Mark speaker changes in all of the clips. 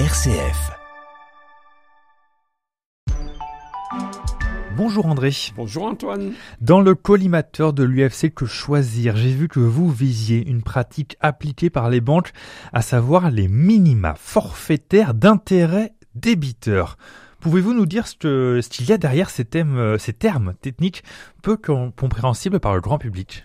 Speaker 1: RCF. Bonjour André.
Speaker 2: Bonjour Antoine.
Speaker 1: Dans le collimateur de l'UFC Que Choisir, j'ai vu que vous visiez une pratique appliquée par les banques, à savoir les minima forfaitaires d'intérêt débiteur. Pouvez-vous nous dire ce qu'il y a derrière ces, thèmes, ces termes techniques peu compréhensibles par le grand public?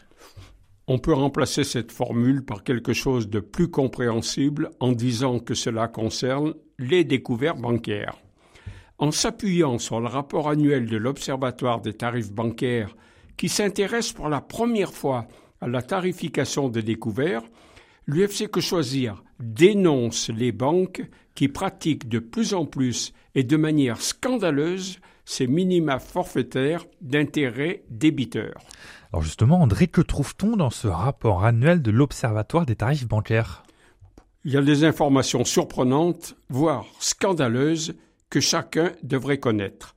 Speaker 2: On peut remplacer cette formule par quelque chose de plus compréhensible en disant que cela concerne les découvertes bancaires. En s'appuyant sur le rapport annuel de l'Observatoire des tarifs bancaires qui s'intéresse pour la première fois à la tarification des découvertes, l'UFC Que Choisir dénonce les banques qui pratiquent de plus en plus et de manière scandaleuse ces minima forfaitaires d'intérêt débiteur.
Speaker 1: Alors justement, André, que trouve-t-on dans ce rapport annuel de l'Observatoire des tarifs bancaires?
Speaker 2: Il y a des informations surprenantes, voire scandaleuses, que chacun devrait connaître.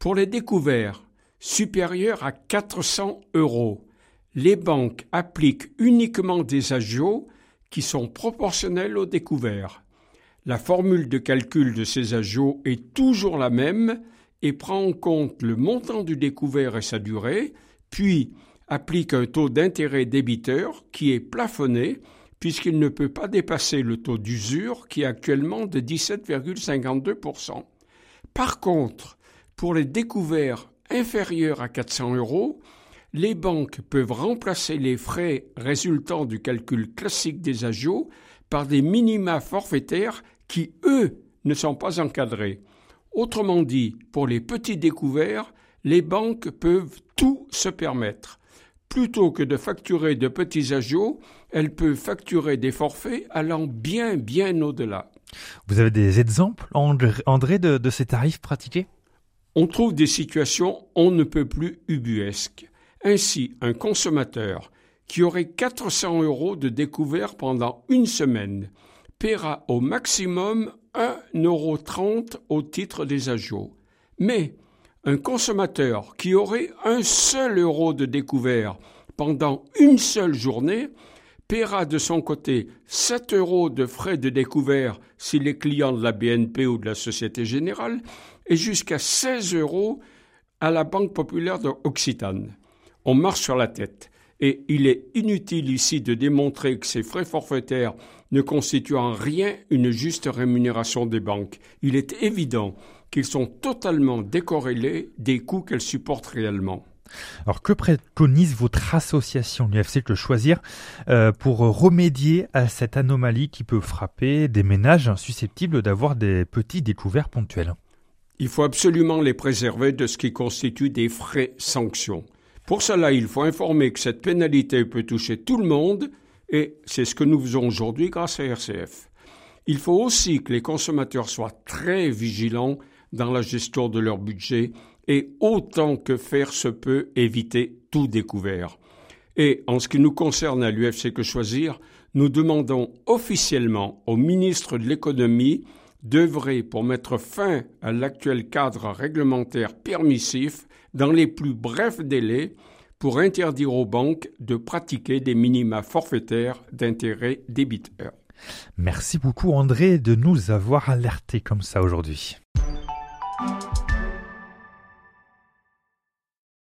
Speaker 2: Pour les découverts supérieurs à 400 euros, les banques appliquent uniquement des agios qui sont proportionnels aux découverts. La formule de calcul de ces agios est toujours la même et prend en compte le montant du découvert et sa durée, puis applique un taux d'intérêt débiteur qui est plafonné puisqu'il ne peut pas dépasser le taux d'usure qui est actuellement de 17,52%. Par contre, pour les découverts inférieurs à 400 euros, les banques peuvent remplacer les frais résultant du calcul classique des agios par des minima forfaitaires qui, eux, ne sont pas encadrés. Autrement dit, pour les petits découverts, les banques peuvent tout se permettre. Plutôt que de facturer de petits agios, elles peuvent facturer des forfaits allant bien, bien au-delà.
Speaker 1: Vous avez des exemples, André, de, de ces tarifs pratiqués?
Speaker 2: On trouve des situations on ne peut plus ubuesques. Ainsi, un consommateur qui aurait 400 euros de découvert pendant une semaine paiera au maximum 1,30 euro au titre des agios. Mais un consommateur qui aurait un seul euro de découvert pendant une seule journée paiera de son côté 7 euros de frais de découvert s'il est client de la BNP ou de la Société Générale et jusqu'à 16 euros à la Banque populaire d'Occitane. On marche sur la tête. Et il est inutile ici de démontrer que ces frais forfaitaires ne constituent en rien une juste rémunération des banques. Il est évident qu'ils sont totalement décorrélés des coûts qu'elles supportent réellement.
Speaker 1: Alors que préconise votre association l'UFC Que Choisir euh, pour remédier à cette anomalie qui peut frapper des ménages susceptibles d'avoir des petits découverts ponctuels?
Speaker 2: Il faut absolument les préserver de ce qui constitue des frais sanctions. Pour cela, il faut informer que cette pénalité peut toucher tout le monde et c'est ce que nous faisons aujourd'hui grâce à RCF. Il faut aussi que les consommateurs soient très vigilants dans la gestion de leur budget et autant que faire se peut éviter tout découvert. Et en ce qui nous concerne à l'UFC Que Choisir, nous demandons officiellement au ministre de l'économie d'œuvrer pour mettre fin à l'actuel cadre réglementaire permissif dans les plus brefs délais pour interdire aux banques de pratiquer des minima forfaitaires d'intérêt débiteur.
Speaker 1: Merci beaucoup André de nous avoir alertés comme ça aujourd'hui.